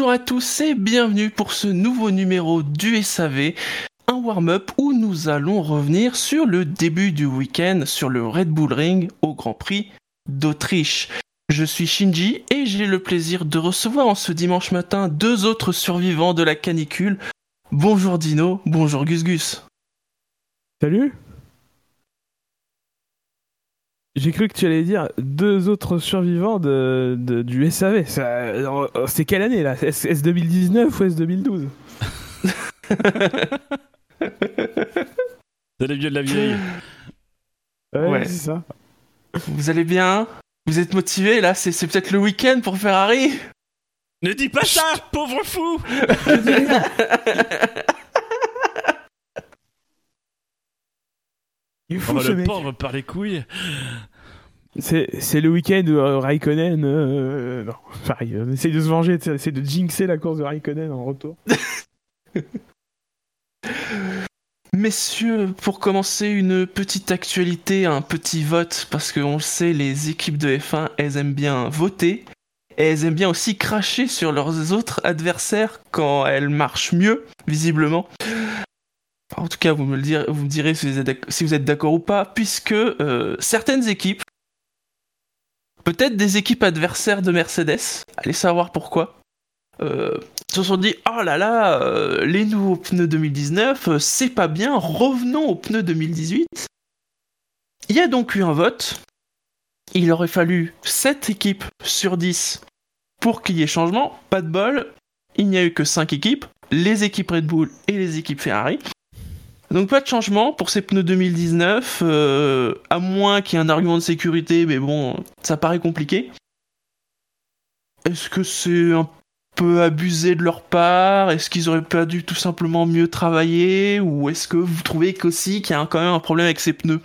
Bonjour à tous et bienvenue pour ce nouveau numéro du SAV, un warm-up où nous allons revenir sur le début du week-end sur le Red Bull Ring au Grand Prix d'Autriche. Je suis Shinji et j'ai le plaisir de recevoir en ce dimanche matin deux autres survivants de la canicule. Bonjour Dino, bonjour Gus Gus. Salut J'ai cru que tu allais dire deux autres survivants de, de- du SAV. C'est quelle année là? S, 2019 ou S 2012 C'est les vieux de la vieille. Ouais. c'est ça. Vous allez bien? Vous êtes motivés là? C'est peut-être le week-end pour Ferrari Ne dis pas ça, pauvre fou Il est On fou va ce le mec. pendre par les couilles. C'est c'est le week-end où euh, Raikkonen. euh, non, pareil, on essaye de se venger, essaye de jinxer la course de Raikkonen en retour. Messieurs, pour commencer, une petite actualité, un petit vote, parce qu'on le sait, les équipes de F1, elles aiment bien voter, elles aiment bien aussi cracher sur leurs autres adversaires quand elles marchent mieux, visiblement. En tout cas, vous me, le direz, vous me direz si vous êtes d'accord ou pas, puisque euh, certaines équipes, peut-être des équipes adversaires de Mercedes, allez savoir pourquoi, euh, se sont dit oh là là, euh, les nouveaux pneus 2019, euh, c'est pas bien, revenons aux pneus 2018. Il y a donc eu un vote. Il aurait fallu 7 équipes sur 10 pour qu'il y ait changement. Pas de bol, il n'y a eu que 5 équipes, les équipes Red Bull et les équipes Ferrari. Donc pas de changement pour ces pneus 2019, euh, à moins qu'il y ait un argument de sécurité, mais bon, ça paraît compliqué. Est-ce que c'est un peu abusé de leur part? Est-ce qu'ils auraient pas dû tout simplement mieux travailler? Ou est-ce que vous trouvez qu'aussi qu'il y a quand même un problème avec ces pneus?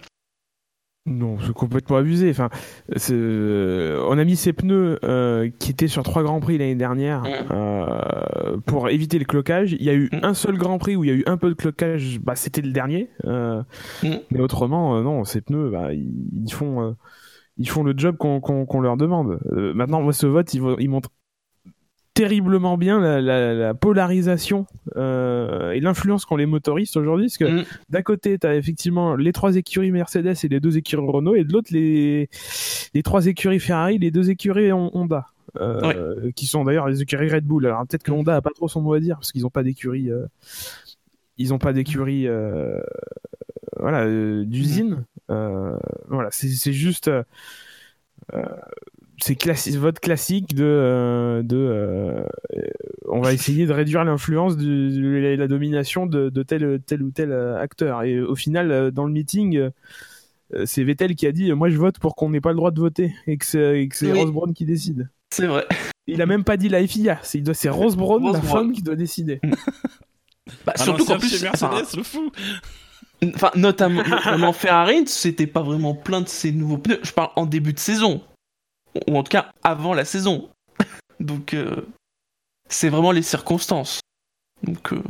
Non, c'est complètement abusé. Enfin, euh, on a mis ces pneus euh, qui étaient sur trois grands prix l'année dernière euh, pour éviter le clocage. Il y a eu Mm. un seul grand prix où il y a eu un peu de clocage. Bah, c'était le dernier. euh, Mm. Mais autrement, non, ces pneus, bah, ils, ils font, ils font le job qu'on qu'on- qu'on leur demande. Euh, maintenant, moi, ce vote, il, va- il montre terriblement bien la, la- la polarisation euh, et l'influence qu'ont les motoristes aujourd'hui. Parce que Mm. d'un côté, tu as effectivement les trois écuries Mercedes et les deux écuries Renault, et de l'autre, les, les trois écuries Ferrari, les deux écuries Hon- Honda. euh, qui sont d'ailleurs les écuries Red Bull. Alors peut-être que Honda a pas trop son mot à dire parce qu'ils n'ont pas d'écurie, euh, ils ont pas d'écurie, euh, voilà, euh, d'usine. Euh, voilà, c'est juste, c'est classi- vote classique de, euh, de, euh, on va essayer de réduire l'influence de, de la, la domination de, de tel, tel ou tel euh, acteur. Et au final, dans le meeting. c'est Vettel qui a dit moi je vote pour qu'on n'ait pas le droit de voter et que c'est que Oui. Ross Brown qui décide. C'est vrai. Il a même pas dit la FIA, c'est c'est Rose Brown, Rose la Brown. femme, qui doit décider. Bah, Ah surtout qu'en c'est plus, Mercedes, le fou enfin, notamment notamment Ferrari, c'était pas vraiment plein de ces nouveaux pneus. Je parle en début de saison, ou en tout cas avant la saison. Donc euh, c'est vraiment les circonstances. Donc euh,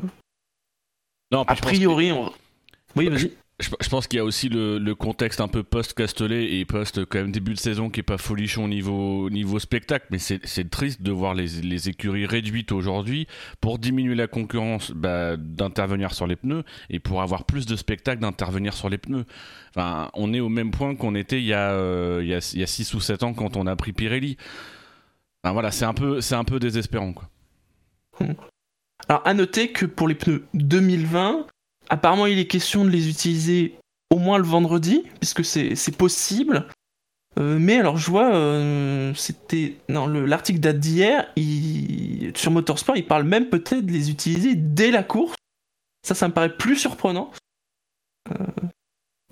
Non, a priori, on... oui, vas-y. Je, pense qu'il y a aussi le, contexte un peu post-Castellet et post quand même début de saison qui est pas folichon au niveau, spectacle, mais c'est triste de voir les, écuries réduites aujourd'hui pour diminuer la concurrence bah, d'intervenir sur les pneus et pour avoir plus de spectacle d'intervenir sur les pneus. Enfin, on est au même point qu'on était il y a euh, il y a il y a 6 ou 7 ans quand on a pris Pirelli. Voilà, c'est un peu un peu désespérant quoi. Alors, à noter que pour les pneus 2020, apparemment, il est question de les utiliser au moins le vendredi, puisque c'est possible. Euh, mais alors, je vois, euh, c'était. Non, le- l'article date d'hier. Sur Motorsport, il parle même peut-être de les utiliser dès la course. Ça, ça me paraît plus surprenant. Euh,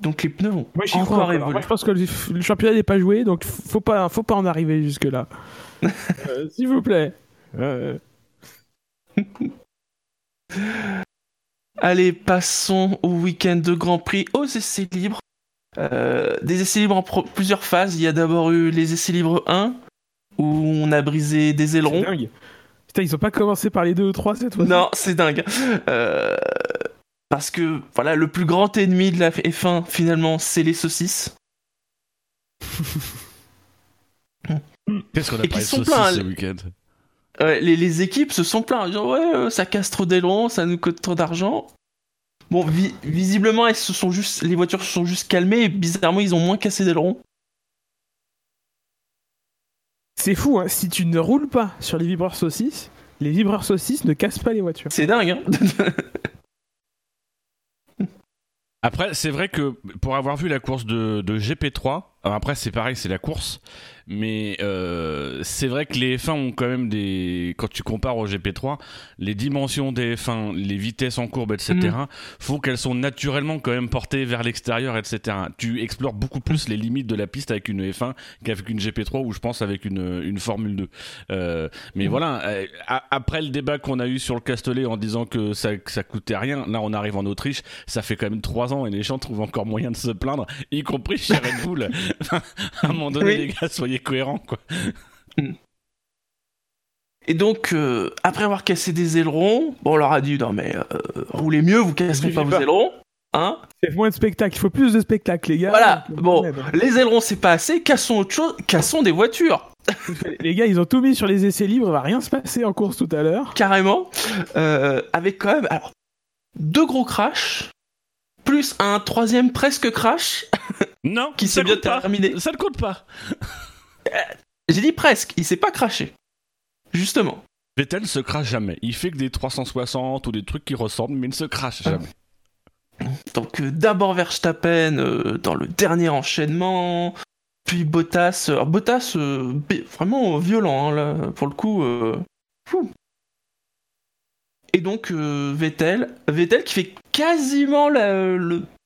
donc, les pneus vont Moi, encore évoluer. Je pense que le, le championnat n'est pas joué, donc faut pas, faut pas en arriver jusque là. S'il vous plaît. Allez, passons au week-end de Grand Prix, aux essais libres. Euh, des essais libres en pro- plusieurs phases. Il y a d'abord eu les essais libres 1, où on a brisé des c'est ailerons. dingue. Putain, ils ont pas commencé par les deux ou trois cette fois. Non, c'est dingue. Euh, parce que, voilà, le plus grand ennemi de la F1, finalement, c'est les saucisses. Qu'est-ce qu'on a Et parlé de saucisses pleins, ce les- les, équipes se sont plaintes en disant ouais, ça casse trop d'ailerons, ça nous coûte trop d'argent. Bon, visiblement, elles se sont juste, les voitures se sont juste calmées et bizarrement, ils ont moins cassé d'ailerons. C'est fou, hein. si tu ne roules pas sur les vibreurs saucisses, les vibreurs saucisses ne cassent pas les voitures. C'est dingue, hein Après, c'est vrai que pour avoir vu la course de, de GP3, après c'est pareil, c'est la course, mais euh, c'est vrai que les F1 ont quand même des. Quand tu compares au GP3, les dimensions des F1, les vitesses en courbe, etc., mm. font qu'elles sont naturellement quand même portées vers l'extérieur, etc. Tu explores beaucoup plus les limites de la piste avec une F1 qu'avec une GP3 ou je pense avec une, une Formule 2. Euh, mais mm. voilà, euh, après le débat qu'on a eu sur le Castellet en disant que ça, ça coûtait rien, là on arrive en Autriche, ça fait quand même 3 ans et les gens trouvent encore moyen de se plaindre, y compris chez Red Bull. à un moment donné, les gars, soyez cohérent, quoi. Et donc, euh, après avoir cassé des ailerons, bon, on leur a dit non mais euh, roulez mieux, vous casserez pas vos ailerons, hein C'est moins de spectacle, il faut plus de spectacle, les gars. Voilà, bon, les ailerons c'est pas assez, cassons autre chose, cassons des voitures. les gars, ils ont tout mis sur les essais libres, il va rien se passer en course tout à l'heure. Carrément, euh, avec quand même, alors, deux gros crashs, plus un troisième presque crash. Non, qui s'est bien terminé. Ça ne compte pas. J'ai dit presque, il s'est pas craché. Justement. Vettel se crache jamais. Il fait que des 360 ou des trucs qui ressemblent, mais il ne se crache ah. jamais. Donc euh, d'abord Verstappen euh, dans le dernier enchaînement, puis Bottas. Alors Bottas euh, vraiment violent hein, là, pour le coup. Et donc Vettel, Vettel qui fait quasiment la,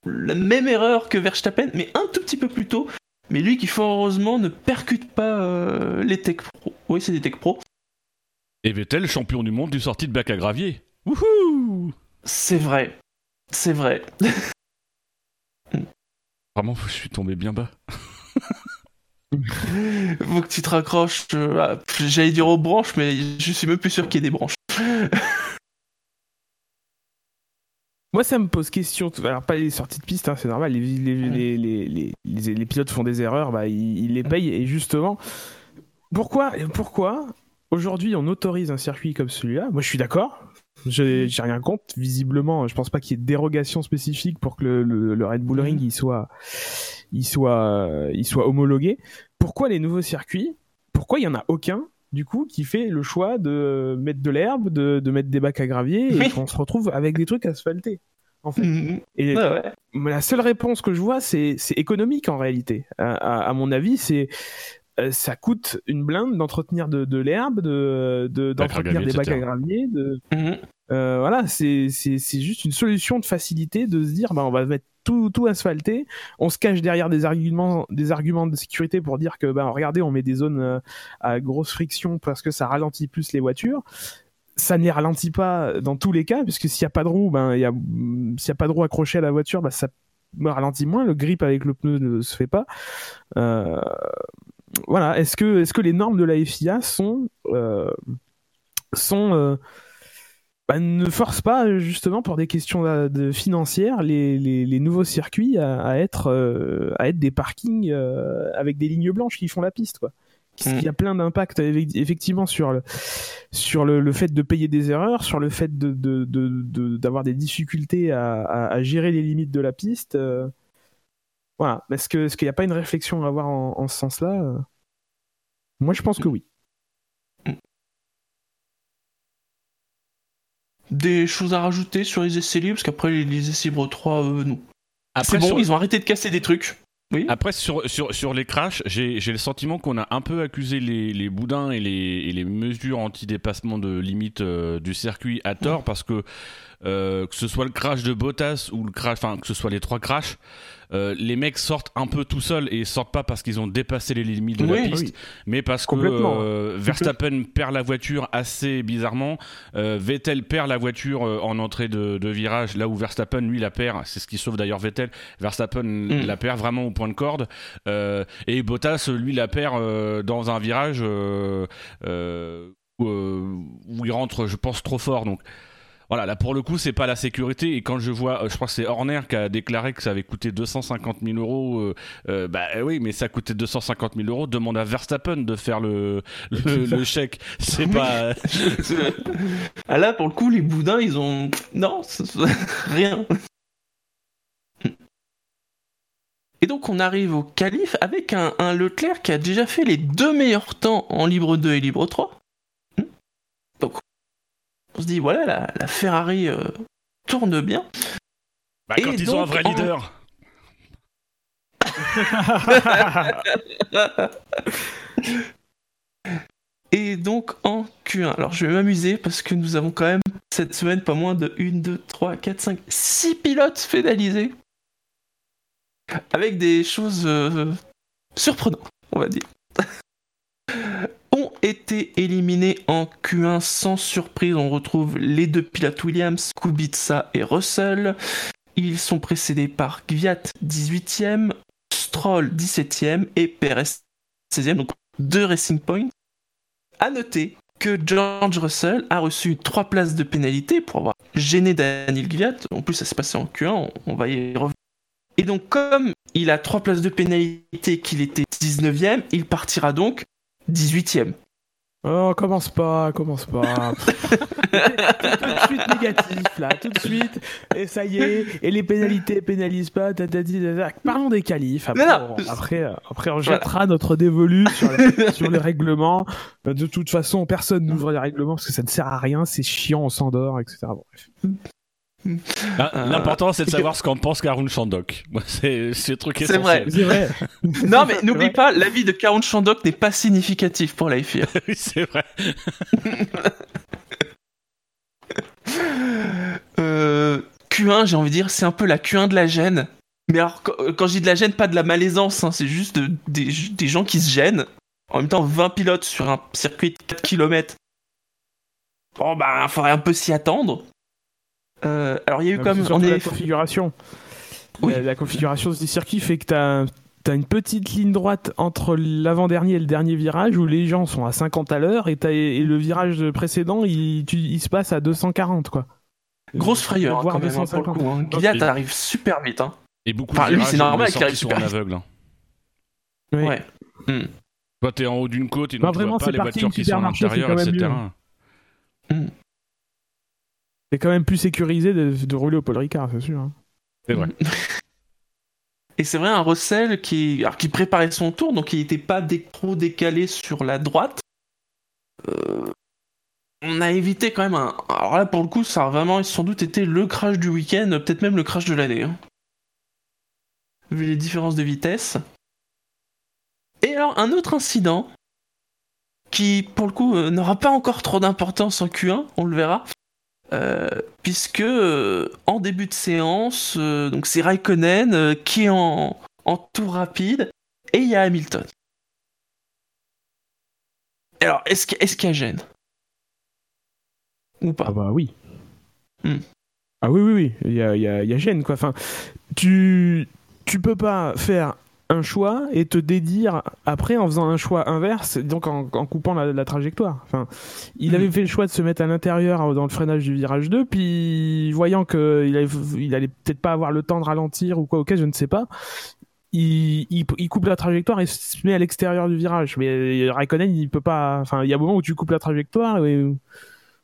la même erreur que Verstappen, mais un tout petit peu plus tôt, mais lui qui fort heureusement ne percute pas euh, les Tech Pro. Oui, c'est des Tech Pro. Et Vettel, champion du monde du sortie de bac à gravier. Wouhou C'est vrai. C'est vrai. Vraiment, je suis tombé bien bas. Faut que tu te raccroches. Euh, j'allais dire aux branches, mais je suis même plus sûr qu'il y ait des branches. Moi, ça me pose question. Alors, pas les sorties de piste, hein, c'est normal. Les, les, les, les, pilotes font des erreurs, bah, ils, les payent. Et justement, pourquoi, pourquoi aujourd'hui on autorise un circuit comme celui-là? Moi, je suis d'accord. J'ai rien contre. Visiblement, je pense pas qu'il y ait de dérogation spécifique pour que le, Red Bull Ring il soit, il soit, il soit homologué. Pourquoi les nouveaux circuits? Pourquoi il y en a aucun du coup, qui fait le choix de mettre de l'herbe, de, mettre des bacs à gravier, et qu'on se retrouve avec des trucs asphaltés. En fait. Mhm. Et la seule réponse que je vois, c'est économique en réalité. À, mon avis, c'est euh, ça coûte une blinde d'entretenir de, l'herbe, de d'entretenir des bacs à gravier. De... Mhm. Euh, voilà, c'est juste une solution de facilité de se dire, bah, on va mettre tout, tout asphalté. On se cache derrière des arguments, des arguments de sécurité pour dire que, ben, regardez, on met des zones euh, à grosse friction parce que ça ralentit plus les voitures. Ça ne les ralentit pas dans tous les cas, puisque s'il n'y a pas de roue, ben, y a, pas de roue accrochée à la voiture, ben, ça ralentit moins. Le grip avec le pneu ne se fait pas. Euh, voilà. Est-ce que, est-ce que les normes de la FIA sont, euh, sont bah, ne force pas justement pour des questions euh, de, financières les, les, nouveaux circuits à, être euh, à être des parkings euh, avec des lignes blanches qui font la piste quoi. Il y a mm. plein d'impacts effectivement sur le sur le, fait de payer des erreurs, sur le fait de d'avoir de, des difficultés à, à, gérer les limites de la piste. voilà. Est-ce qu'il n'y a pas une réflexion à avoir en, en ce sens-là Moi, je pense que oui. Des choses à rajouter sur les essais libres Parce qu'après, les, essais libres 3, euh, non. Après, bon, ils ont arrêté de casser des trucs. Oui. Après, sur, sur, sur les crashs, j'ai le sentiment qu'on a un peu accusé les, les boudins et les, et les mesures anti-dépassement de limite euh, du circuit à tort, parce que que ce soit le crash de Bottas ou le crash, enfin que ce soit les trois crashs, euh, les mecs sortent un peu tout seuls et sortent pas parce qu'ils ont dépassé les limites de la piste, mais parce que euh, Verstappen perd la voiture assez bizarrement, euh, Vettel perd la voiture en entrée de, virage, là où Verstappen lui la perd, c'est ce qui sauve d'ailleurs Vettel, Verstappen mm. la perd vraiment au point de corde, et Bottas lui la perd dans un virage où, où, il rentre, je pense, trop fort, donc voilà, là pour le coup, c'est pas la sécurité. Et quand je vois, euh, je crois que c'est Horner qui a déclaré que ça avait coûté 250 000 euros. Euh, euh, bah oui, mais ça coûtait 250 000 euros. Demande à Verstappen de faire le, le, chèque. C'est pas. ah là, pour le coup, les boudins, ils ont. Non, rien. Et donc on arrive au calife avec un, un, Leclerc qui a déjà fait les deux meilleurs temps en libre 2 et libre 3. Donc on se dit, voilà, la, Ferrari euh, tourne bien. Bah, quand ils ont un vrai leader. Et donc en Q1, alors je vais m'amuser parce que nous avons quand même cette semaine pas moins de 1, 2, 3, 4, 5, 6 pilotes pénalisés. Avec des choses euh, surprenantes, on va dire été éliminés en Q1 sans surprise. On retrouve les deux pilotes Williams, Kubica et Russell. Ils sont précédés par Gviat 18e, Stroll 17e et Perez 16e, donc deux Racing Points. A noter que George Russell a reçu trois places de pénalité pour avoir gêné Daniel Gviat. En plus, ça s'est passé en Q1, on va y revenir. Et donc, comme il a trois places de pénalité qu'il était 19e, il partira donc 18ème. Oh, commence pas, commence pas. tout, de suite négatif, là, tout de suite. Et ça y est, et les pénalités pénalisent pas. Parlons des qualifs. Après, après, on jettera notre dévolu sur, les règlements. De toute façon, personne n'ouvre les règlements parce que ça ne sert à rien, c'est chiant, on s'endort, etc. bref. Ah, euh, l'important, c'est de savoir ce qu'en pense Karun Chandok. C'est le truc essentiel. C'est vrai. non, mais n'oublie pas, l'avis de Karun Chandok n'est pas significatif pour la FIA. oui, c'est vrai. Euh, Q1, j'ai envie de dire, c'est un peu la Q1 de la gêne. Mais alors, quand, je dis de la gêne, pas de la malaisance, hein, c'est juste des, des gens qui se gênent. En même temps, 20 pilotes sur un circuit de 4 km. Bon, bah, il faudrait un peu s'y attendre. Euh, alors il y a eu comme on est la configuration. La, configuration de ce circuit fait que tu as, as, une petite ligne droite entre l'avant-dernier et le dernier virage où les gens sont à 50 à l'heure et, et, le virage précédent il, il, se passe à 240 quoi. Grosse frayeur hein, quand même, hein, pour le coup. Hein. arrive super vite. Hein. Et beaucoup enfin, lui c'est normal qu'il arrive super vite. aveugle. Ouais. Hmm. Toi t'es en haut d'une côte et donc tu vois pas les voitures qui sont à l'intérieur etc. C'est quand même plus sécurisé de, rouler au Paul Ricard, c'est sûr. Hein. C'est vrai. Et c'est vrai, un Russell qui, qui préparait son tour, donc il n'était pas trop décalé sur la droite. Euh, on a évité quand même un. Alors là, pour le coup, ça a vraiment sans doute été le crash du week-end, peut-être même le crash de l'année. Hein. Vu les différences de vitesse. Et alors, un autre incident qui, pour le coup, euh, n'aura pas encore trop d'importance en Q1, on le verra. Euh, puisque euh, en début de séance, euh, donc c'est Raikkonen qui est en, en tour rapide et il y a Hamilton. Alors, est-ce qu'il est y a gêne? Ou pas? Ah bah oui. Hmm. Ah oui, oui, oui, il y a, y, a, y a, gêne quoi. Enfin, tu, tu peux pas faire un choix et te dédire après en faisant un choix inverse, donc en, coupant la, trajectoire. Enfin, il avait fait le choix de se mettre à l'intérieur dans le freinage du virage 2, puis voyant qu'il il allait peut-être pas avoir le temps de ralentir ou quoi, ok, je ne sais pas. Il, coupe la trajectoire et se met à l'extérieur du virage. Mais Raikkonen, il peut pas. Enfin, il y a un moment où tu coupes la trajectoire et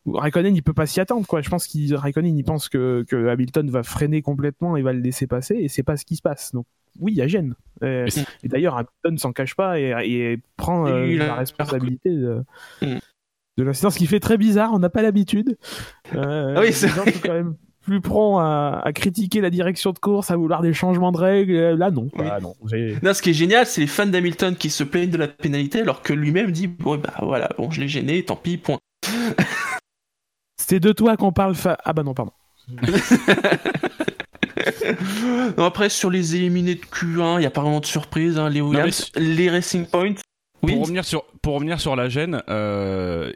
Raikkonen, il peut pas s'y attendre, quoi. Je pense qu'il Raikkonen, il pense que, que Hamilton va freiner complètement et va le laisser passer, et c'est pas ce qui se passe. Donc, oui, il y a gêne. Et, d'ailleurs, Hamilton s'en cache pas et, prend euh, la responsabilité de, mm. de l'incident, ce qui fait très bizarre. On n'a pas l'habitude. Euh, ah oui, c'est quand même plus prompt à, critiquer la direction de course, à vouloir des changements de règles. Là, non. non, ce qui est génial, c'est les fans d'Hamilton qui se plaignent de la pénalité alors que lui-même dit Bon, bah voilà, bon, je l'ai gêné, tant pis, point. c'est de toi qu'on parle. Ah, bah non, pardon. après, sur les éliminés de Q1, il n'y a pas vraiment de surprise. Hein, les, les Racing Points. Pour, revenir sur, pour revenir sur la gêne, euh,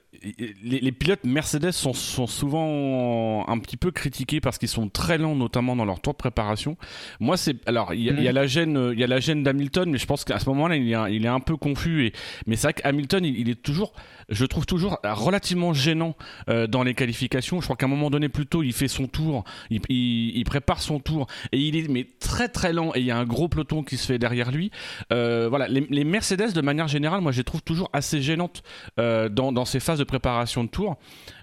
les, pilotes Mercedes sont, souvent un petit peu critiqués parce qu'ils sont très lents, notamment dans leur tour de préparation. Moi, c'est alors il y, a la gêne, il y a la gêne d'Hamilton, mais je pense qu'à ce moment-là, il, il, est un peu confus. Mais c'est vrai qu'Hamilton, il, est toujours, je trouve toujours relativement gênant euh, dans les qualifications. Je crois qu'à un moment donné, plutôt, il fait son tour, il, prépare son tour et il est mais très très lent et il y a un gros peloton qui se fait derrière lui. Euh, voilà, les, les, Mercedes de manière générale, moi, je les trouve toujours assez gênantes euh, dans, dans ces phases de préparation de tour.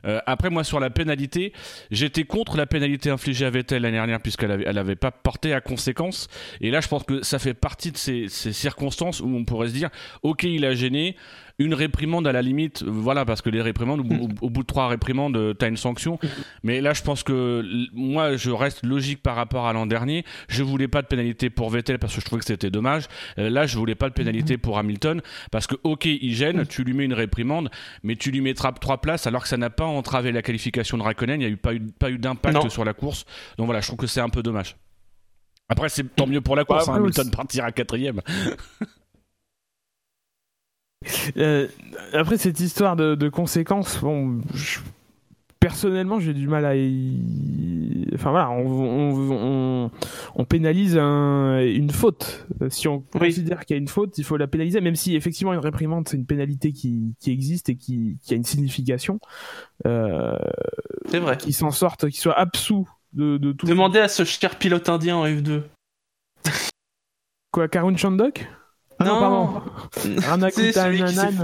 Euh, après, moi, sur la pénalité, j'étais contre la pénalité infligée à Vettel l'année dernière, puisqu'elle n'avait elle avait pas porté à conséquence. Et là, je pense que ça fait partie de ces, ces circonstances où on pourrait se dire, ok, il a gêné, une réprimande à la limite, voilà, parce que les réprimandes, au, bout de trois réprimandes, euh, t'as une sanction. Mais là, je pense que moi, je reste logique par rapport à l'an dernier. Je voulais pas de pénalité pour Vettel parce que je trouvais que c'était dommage. Euh, là, je voulais pas de pénalité pour Hamilton parce que, ok, il gêne, tu lui mets une réprimande, mais tu lui mets trois places alors que ça n'a pas entravé la qualification de Raikkonen. Il n'y a eu pas eu, pas eu d'impact sur la course. Donc voilà, je trouve que c'est un peu dommage. Après, c'est tant mieux pour la course. Hein, Hamilton partira quatrième. Euh, après cette histoire de, conséquences, bon, personnellement, j'ai du mal à. Y... Enfin voilà, on, pénalise une faute. Si on considère qu'il y a une faute, il faut la pénaliser, même si effectivement une réprimande c'est une pénalité qui, existe et qui, a une signification. Euh, c'est vrai. Qui s'en sorte, qui soit absous de, tout. Demandez à ce cher pilote indien en F2. Quoi, Karun Chandok? Ah non, pardon.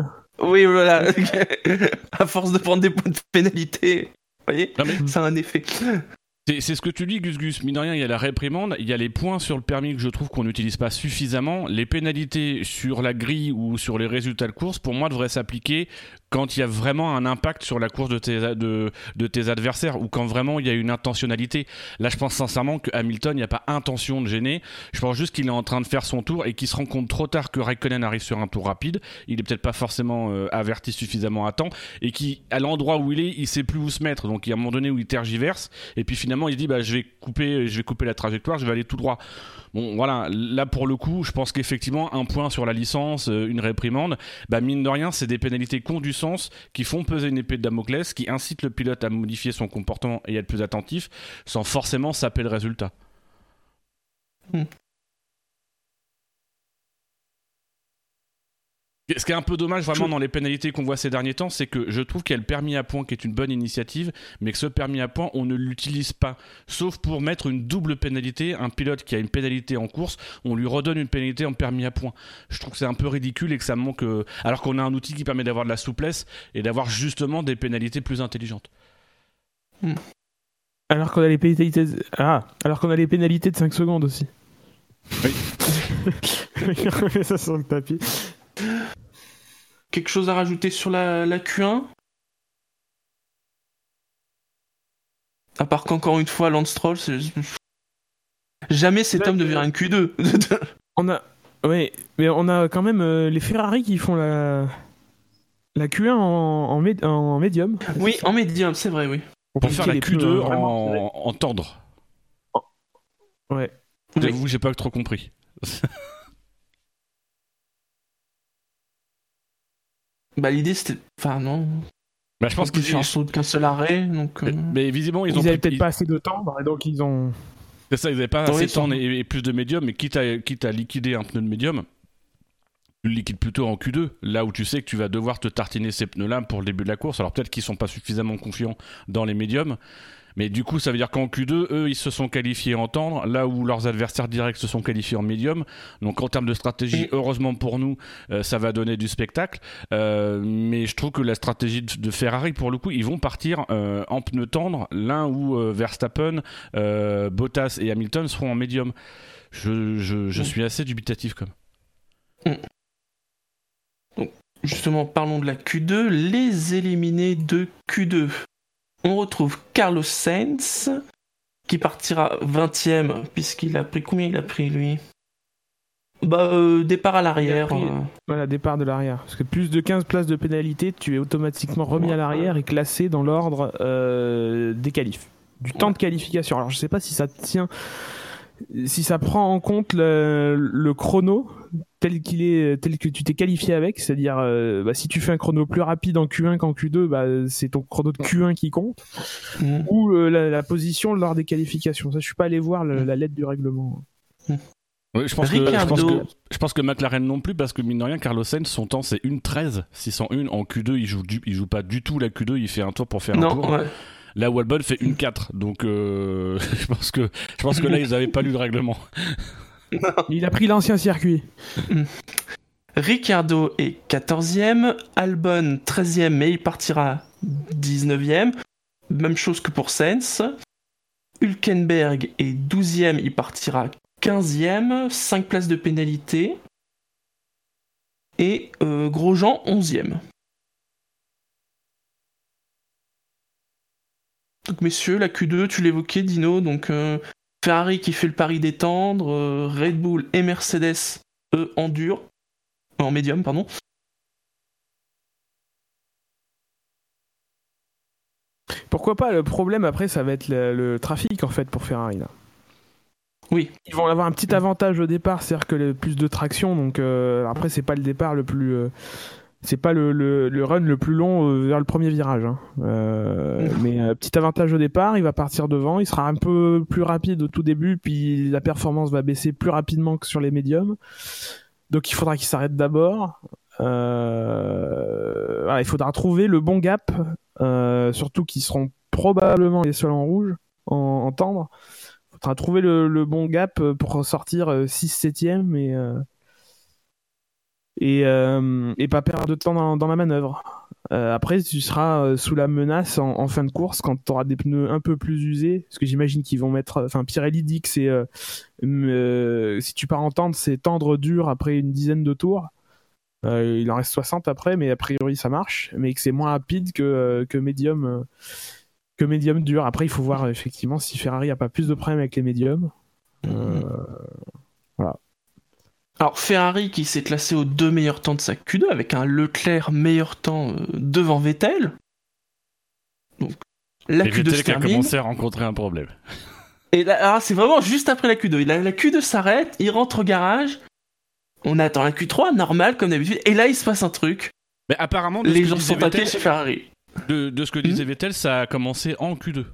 Oui, voilà. à force de prendre des points de pénalité, vous voyez, ça a un effet. C'est ce que tu dis, Gus Gus. Mine de rien, il y a la réprimande, il y a les points sur le permis que je trouve qu'on n'utilise pas suffisamment. Les pénalités sur la grille ou sur les résultats de course, pour moi, devraient s'appliquer quand il y a vraiment un impact sur la course de tes, adversaires ou quand vraiment il y a une intentionnalité. Là, je pense sincèrement que Hamilton, il n'y a pas intention de gêner. Je pense juste qu'il est en train de faire son tour et qu'il se rend compte trop tard que Raikkonen arrive sur un tour rapide. Il est peut-être pas forcément euh, averti suffisamment à temps et qui, à l'endroit où il est, il sait plus où se mettre. Donc, il y a un moment donné où il tergiverse et puis finalement, il dit, bah, je vais couper, je vais couper la trajectoire, je vais aller tout droit. Bon, voilà, là pour le coup, je pense qu'effectivement, un point sur la licence, euh, une réprimande, bah mine de rien, c'est des pénalités qui ont du sens, qui font peser une épée de Damoclès, qui incitent le pilote à modifier son comportement et à être plus attentif, sans forcément saper le résultat. Hmm. Ce qui est un peu dommage vraiment dans les pénalités qu'on voit ces derniers temps, c'est que je trouve qu'il y a le permis à point qui est une bonne initiative, mais que ce permis à point, on ne l'utilise pas. Sauf pour mettre une double pénalité. Un pilote qui a une pénalité en course, on lui redonne une pénalité en permis à point. Je trouve que c'est un peu ridicule et que ça manque. Euh, alors qu'on a un outil qui permet d'avoir de la souplesse et d'avoir justement des pénalités plus intelligentes. Hmm. Alors qu'on a les pénalités. Ah, alors qu'on a les pénalités de 5 secondes aussi. Oui. ça sur le tapis. Quelque chose à rajouter sur la, Q1 À part qu'encore une fois, Lance Stroll, jamais cet homme ne verra un Q2. on a, oui, mais on a quand même euh, les Ferrari qui font la, la Q1 en, en, médium. Oui, en médium, c'est vrai, oui. On peut faire la Q2 en, tendre. Ouais. J'avoue, j'ai pas trop compris. Bah l'idée c'était, enfin non. Bah je pense qu'ils ont un saut qu'un seul arrêt, donc. Mais, euh. mais visiblement ils, ils ont. avaient peut-être pas assez de temps, et donc ils ont. C'est ça, ils avaient pas assez de temps et, plus de médium, mais quitte à, quitte à liquider un pneu de médium, tu le liquides plutôt en Q2, là où tu sais que tu vas devoir te tartiner ces pneus-là pour le début de la course. Alors peut-être qu'ils sont pas suffisamment confiants dans les médiums, mais du coup, ça veut dire qu'en Q2, eux, ils se sont qualifiés en tendre, là où leurs adversaires directs se sont qualifiés en médium. Donc en termes de stratégie, heureusement pour nous, euh, ça va donner du spectacle. Euh, mais je trouve que la stratégie de Ferrari, pour le coup, ils vont partir euh, en pneus tendres, l'un où Verstappen, Bottas et Hamilton seront en médium. Je, je, suis assez dubitatif comme. Donc, justement, parlons de la Q2, les éliminés de Q2 on retrouve Carlos Sainz qui partira 20ème puisqu'il a pris combien il a pris lui? Bah, euh, départ à l'arrière. Euh. Voilà, départ de l'arrière. Parce que plus de 15 places de pénalité, tu es automatiquement remis à l'arrière et classé dans l'ordre euh, des qualifs. Du temps de qualification. Alors, je sais pas si ça tient. Si ça prend en compte le, chrono tel qu'il est, tel que tu t'es qualifié avec, c'est-à-dire euh, bah, si tu fais un chrono plus rapide en Q1 qu'en Q2, bah, c'est ton chrono de Q1 qui compte, Mm. ou euh, la, la position lors des qualifications. Ça, je suis pas allé voir le- la lettre du règlement. Oui, je, pense que, je, Ricardo. pense que, je pense que McLaren non plus, parce que mine de rien, Carlos Sainz, son temps c'est 1.13 601. En Q2, il joue, du- il joue pas du tout la Q2, il fait un tour pour faire un tour. ouais. Là où Albon fait 1.4. Donc euh, je, pense que, je pense que là, ils avaient pas lu le règlement. Il a pris l'ancien circuit. Ricardo est 14e, Albon 13e, mais il partira 19e. Même chose que pour Sainz. Hülkenberg est 12e, il partira 15e, 5 places de pénalité. Et euh, Grosjean 11e. Donc messieurs, la Q2, tu l'évoquais Dino, donc euh, Ferrari qui fait le pari d'étendre, euh, Red Bull et Mercedes, eux, en dur, euh, en médium, pardon. Pourquoi pas Le problème après, ça va être le, le trafic en fait pour Ferrari. Là. Oui. Ils vont avoir un petit avantage au départ, c'est-à-dire que le plus de traction. Donc euh, après, c'est pas le départ le plus, euh, c'est pas le, le, le run le plus long euh, vers le premier virage. hein. Euh, mais euh, petit avantage au départ, il va partir devant, il sera un peu plus rapide au tout début, puis la performance va baisser plus rapidement que sur les médiums. Donc il faudra qu'il s'arrête d'abord. Euh, voilà, il faudra trouver le bon gap, surtout qu'ils seront probablement les seuls en rouge, en, en tendre. Il faudra trouver le, le bon gap pour sortir 6-7ème et, et, euh, et pas perdre de temps dans, dans la manœuvre. Euh, après, tu seras euh, sous la menace en, fin de course quand tu auras des pneus un peu plus usés. Parce que j'imagine qu'ils vont mettre. Enfin, Pirelli dit que c'est. si tu pars en tendre, c'est tendre dur après une dizaine de tours. Il en reste 60 après, mais a priori ça marche. Mais que c'est moins rapide que, médium. que médium dur. Après, il faut voir effectivement si Ferrari a pas plus de problèmes avec les médiums. Euh, Alors Ferrari qui s'est classé aux deux meilleurs temps de sa Q2 avec un Leclerc meilleur temps euh, devant Vettel. Donc la Et Q2 Vettel se qui a commencé à rencontrer un problème. Et là, alors, c'est vraiment juste après la Q2. La, la Q2 s'arrête, il rentre au garage. On attend la Q3, normal comme d'habitude. Et là, il se passe un truc. Mais apparemment, Les gens sont Vettel- chez Ferrari. de, de ce que disait Vettel, ça a commencé en Q2.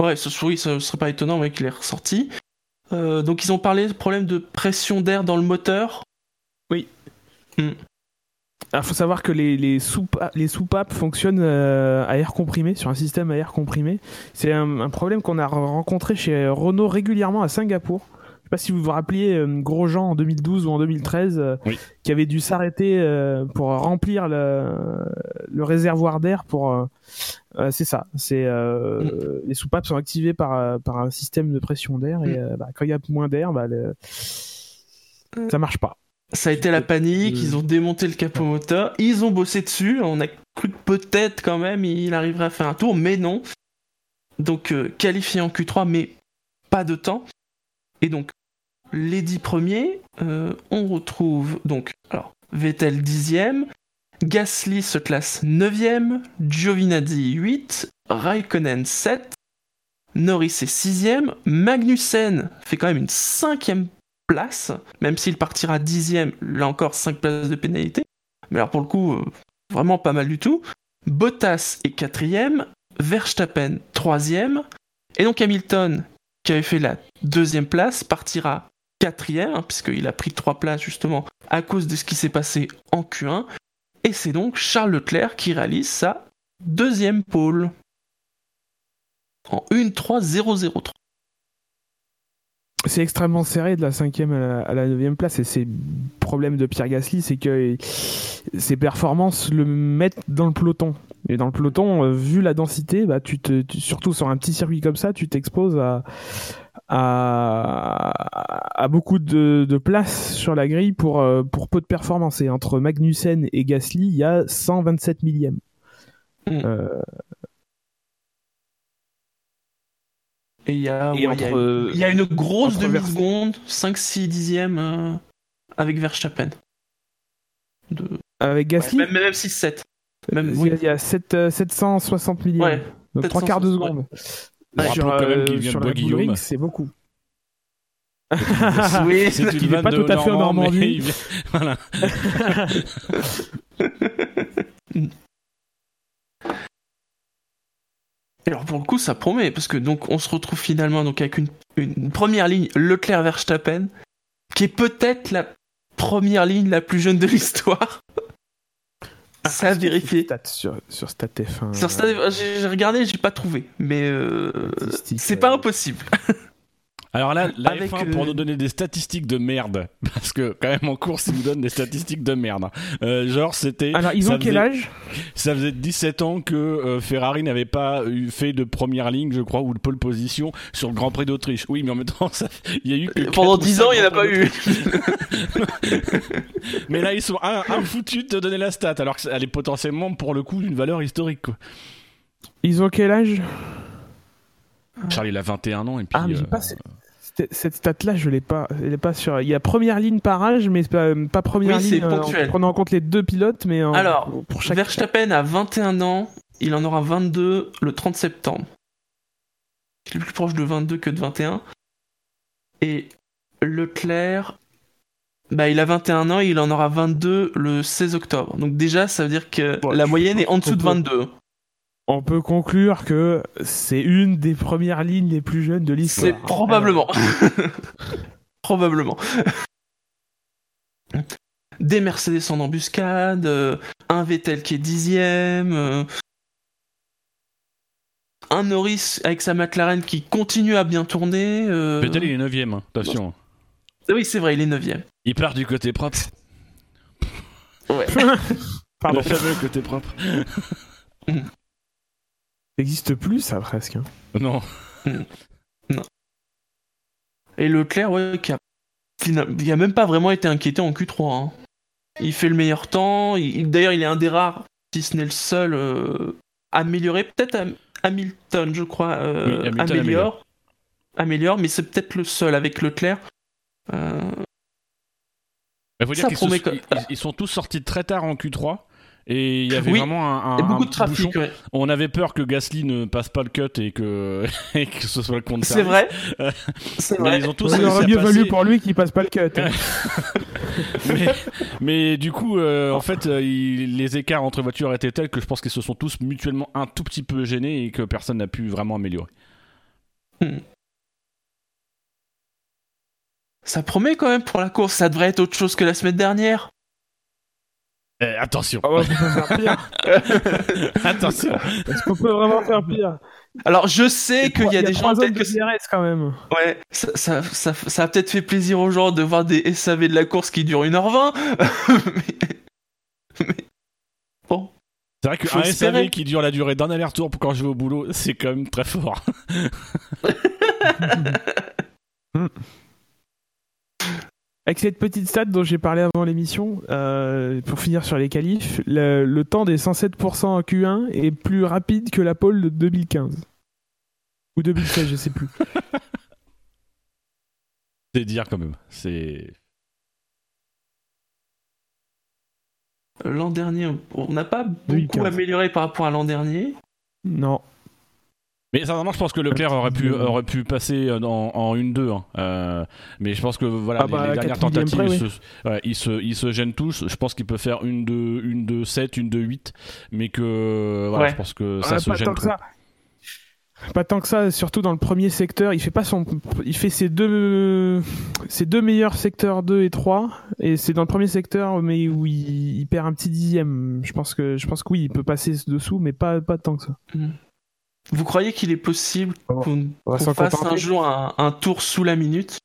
Ouais, ce, oui, ce serait pas étonnant ouais, qu'il est ressorti. Euh, donc ils ont parlé de problème de pression d'air dans le moteur. Il faut savoir que les, les, soupa- les soupapes fonctionnent euh, à air comprimé, sur un système à air comprimé. C'est un, un problème qu'on a rencontré chez Renault régulièrement à Singapour. Je sais pas si vous vous rappeliez euh, Grosjean en 2012 ou en 2013 euh, Oui. qui avait dû s'arrêter euh, pour remplir le, le réservoir d'air pour euh, euh, c'est ça c'est euh, les soupapes sont activées par, par un système de pression d'air et euh, bah, quand il y a moins d'air bah, le- ça marche pas Ça a été la panique, ils ont démonté le capot moteur, ils ont bossé dessus, on a cru que peut-être quand même il arriverait à faire un tour, mais non. Donc euh, qualifié en Q3, mais pas de temps. Et donc, les 10 premiers, euh, on retrouve donc alors, Vettel 10ème, Gasly se classe 9ème, Giovinazzi 8, Raikkonen 7, Norris est 6ème, Magnussen fait quand même une 5ème place, même s'il partira dixième, là encore 5 places de pénalité. Mais alors pour le coup, euh, vraiment pas mal du tout. Bottas est quatrième, Verstappen troisième, et donc Hamilton, qui avait fait la deuxième place, partira quatrième, hein, puisqu'il a pris trois places justement à cause de ce qui s'est passé en Q1. Et c'est donc Charles Leclerc qui réalise sa deuxième pole. En 1-3-0-0-3. c'est extrêmement serré de la cinquième à la, neuvième place et c'est problème de Pierre Gasly c'est que ses performances le mettent dans le peloton et dans le peloton euh, vu la densité bah tu te surtout sur un petit circuit comme ça tu t'exposes à, à beaucoup de, de place sur la grille pour euh, pour peu de performance et entre Magnussen et Gasly il y a 127 millièmes. Euh, Et il y a, ouais, y a- y a une grosse demi-seconde, 5-6 dixièmes euh, avec Verstappen. De... avec Gasly Ouais, même, même 6-7. Même, il oui. y a- il y a 7, euh, 760 millièmes Ouais, donc trois quarts de 760, seconde Ouais. sur, quand même euh, qu'il vient sur de la Guillaume. Bullring, c'est beaucoup. oui, C'est une vanne pas de tout à fait en Normandie. vient- voilà. Alors pour le coup, ça promet parce que donc on se retrouve finalement donc avec une, une première ligne Leclerc Verstappen, qui est peut-être la première ligne la plus jeune de l'histoire. Ça a vérifié. Stats sur, sur Stat F1. Sur Stade- j'ai j'ai regardé, j'ai pas trouvé, mais euh, c'est pas euh, impossible. Alors là, la Avec, F1 euh, pour nous donner des statistiques de merde, parce que quand même en course ils nous donnent des statistiques de merde. Euh, genre c'était, Alors, ils ont quel faisait- âge? Ça faisait 17 ans que euh, Ferrari n'avait pas eu fait de première ligne, je crois, ou de pole position sur le Grand Prix d'Autriche. Oui, mais en même temps, il y a eu que Pendant quatre ou 10 cinq ans, il n'y en a pas eu. Mais là, ils sont un, un foutus de te donner la stat, alors qu'elle est potentiellement pour le coup d'une valeur historique. Quoi. Ils ont quel âge? Charles, il a 21 ans et puis. Ah, mais j'ai euh, pas cette- stat-là, je l'ai pas. Elle est pas sur. Il y a première ligne par âge, mais pas, pas première Oui, ligne euh, en ponctuel. prenant en compte les deux pilotes, mais en- Alors, pour chaque. Verstappen a 21 ans, il en aura 22 le 30 septembre. Il est plus proche de 22 que de 21. Et Leclerc, bah, il a 21 ans et il en aura 22 le 16 octobre. Donc déjà, ça veut dire que la moyenne est en dessous de qu'on peut- 22. On peut conclure que c'est une des premières lignes les plus jeunes de l'histoire. C'est probablement. probablement. Des Mercedes en embuscade, euh, un Vettel qui est dixième, euh, un Norris avec sa McLaren qui continue à bien tourner. euh, Vettel, il est 9ème, hein, attention. Oui, c'est vrai, il est neuvième. Il part du côté propre. Ouais. Pardon. Le fameux côté propre. N'existe plus, ça, presque. hein. Non. Et Leclerc, ouais, qui a, final- il a même pas vraiment été inquiété en Q3. hein. Il fait le meilleur temps. il- D'ailleurs, il est un des rares, si ce n'est le seul, euh, amélioré. Peut-être Ham- Hamilton, je crois, euh, Oui, Hamilton améliore. améliore. Améliore, mais c'est peut-être le seul avec Leclerc. Euh, Il faut dire Ça qu'ils se- promet que- ils, ils sont tous sortis très tard en Q3. Et il y avait Oui. vraiment un, beaucoup un de trafic. ouais. On avait peur que Gasly ne passe pas le cut et que, et que ce soit le compte C'est vrai. C'est vrai. ils ont tous Il aurait mieux valu pour lui qu'il passe pas le cut. hein. mais, mais du coup, euh, en fait, euh, il- les écarts entre voitures étaient tels que je pense qu'ils se sont tous mutuellement un tout petit peu gênés et que personne n'a pu vraiment améliorer. Ça promet quand même pour la course. Ça devrait être autre chose que la semaine dernière. Eh, attention, Ah ouais, on peut faire pire. attention. Est-ce qu'on peut vraiment faire pire? Alors, je sais qu'il y a des gens peut-être que quand même. Ouais, ça, ça, ça, ça a peut-être fait plaisir aux gens de voir des SAV de la course qui durent 1h20. mais... mais- Bon. C'est vrai qu'un SAV qui dure la durée d'un aller-retour pour quand je vais au boulot, c'est quand même très fort. Avec cette petite stat dont j'ai parlé avant l'émission, euh, pour finir sur les qualifs, le, le temps des 107% en Q1 est plus rapide que la pole de 2015. Ou 2016, je sais plus. C'est dire quand même. C'est. L'an dernier, on n'a pas beaucoup 2015. amélioré par rapport à l'an dernier. Non. Mais sincèrement, je pense que Leclerc aurait pu, aurait pu passer en, en 1-2. hein. Euh, mais je pense que voilà, Ah les, bah, les dernières quatre millième tentatives, près, ils, se, ouais, ils, se, ils se gênent tous. Je pense qu'il peut faire une de, une de 7, une de 8. Mais que voilà, Ouais. je pense que ça Ouais, se pas gêne tant que trop. ça. Pas tant que ça, surtout dans le premier secteur, il fait pas son, il fait ses deux, ses deux meilleurs secteurs 2 et 3, et c'est dans le premier secteur, mais où il, il perd un petit dixième. Je pense que, je pense que oui, il peut passer dessous, mais pas, pas tant que ça. Vous croyez qu'il est possible On qu'on s'en fasse un jour un, un tour sous la minute?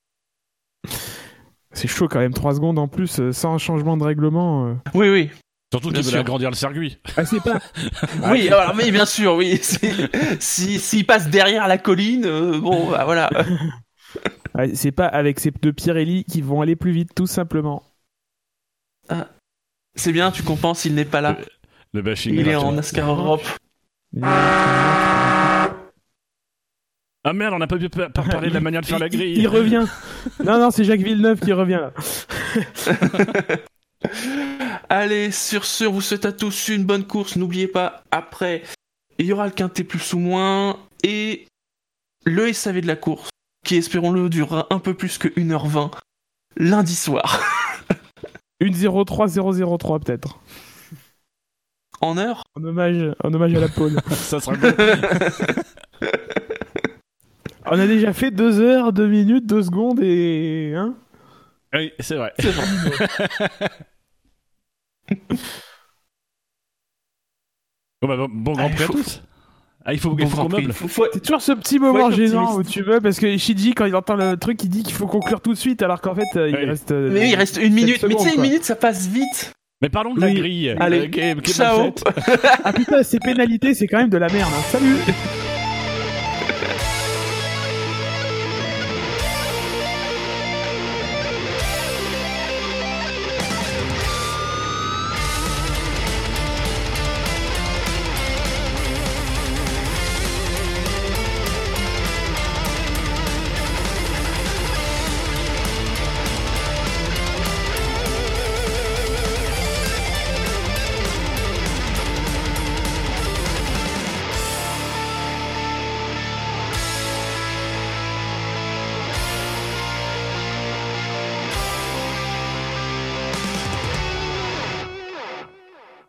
C'est chaud quand même, 3 secondes en plus, euh, sans changement de règlement. euh. Oui, oui. Surtout qu'il veut agrandir le circuit. Ah, c'est pas. Oui, alors, mais bien sûr, oui. C'est- Si, s'il passe derrière la colline, euh, bon, bah voilà. C'est pas avec ces deux Pirelli qui vont aller plus vite, tout simplement. C'est bien, tu compenses, il n'est pas là. Le bashing. Il est en NASCAR Europe. Ah merde, on n'a pas pu pa- pa- parler de la manière de faire la Il- il- grille. Il, revient. non, non, c'est Jacques Villeneuve qui revient là. Allez, sur ce, on vous souhaite à tous une bonne course. N'oubliez pas, après, il y aura le quintet plus ou moins et le SAV de la course. qui, espérons-le, durera un peu plus que 1h20 lundi soir. Une 03003 peut-être. En heure? En hommage, en hommage à la pole. Ça sera bon. On a déjà fait 2 heures, 2 minutes, 2 secondes et. Hein Oui, c'est vrai. C'est vrai. Bon, bah, bon, bon Grand Ah, Prix à tous. Ah, il faut, Bon il faut qu'on meuble. Faut- faut- C'est toujours ce petit moment gênant où tu veux, parce que Shiji, quand il entend le truc, il dit qu'il faut conclure tout de suite, alors qu'en fait, euh, il Oui. reste. euh, Mais oui, il reste une minute. Mais tu sais, une minute, ça passe vite. Mais parlons de la grille. Allez, euh, est mal Ciao. Ah putain, ces pénalités, c'est quand même de la merde. hein. Salut